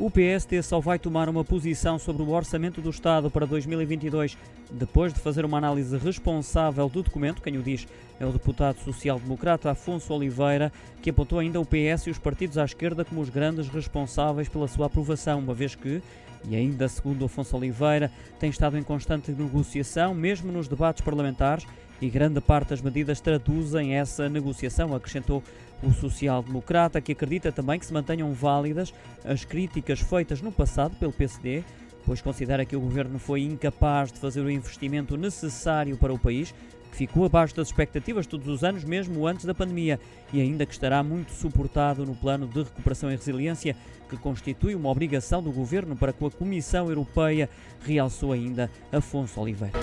O PST só vai tomar uma posição sobre o orçamento do Estado para 2022 depois de fazer uma análise responsável do documento. Quem o diz é o deputado social-democrata Afonso Oliveira, que apontou ainda o PS e os partidos à esquerda como os grandes responsáveis pela sua aprovação, uma vez que, e ainda segundo Afonso Oliveira, tem estado em constante negociação, mesmo nos debates parlamentares, e grande parte das medidas traduzem essa negociação, acrescentou o social-democrata, que acredita também que se mantenham válidas as críticas feitas no passado pelo PSD, pois considera que o governo foi incapaz de fazer o investimento necessário para o país, que ficou abaixo das expectativas todos os anos, mesmo antes da pandemia, e ainda que estará muito suportado no plano de recuperação e resiliência, que constitui uma obrigação do governo para com a Comissão Europeia, realçou ainda Afonso Oliveira.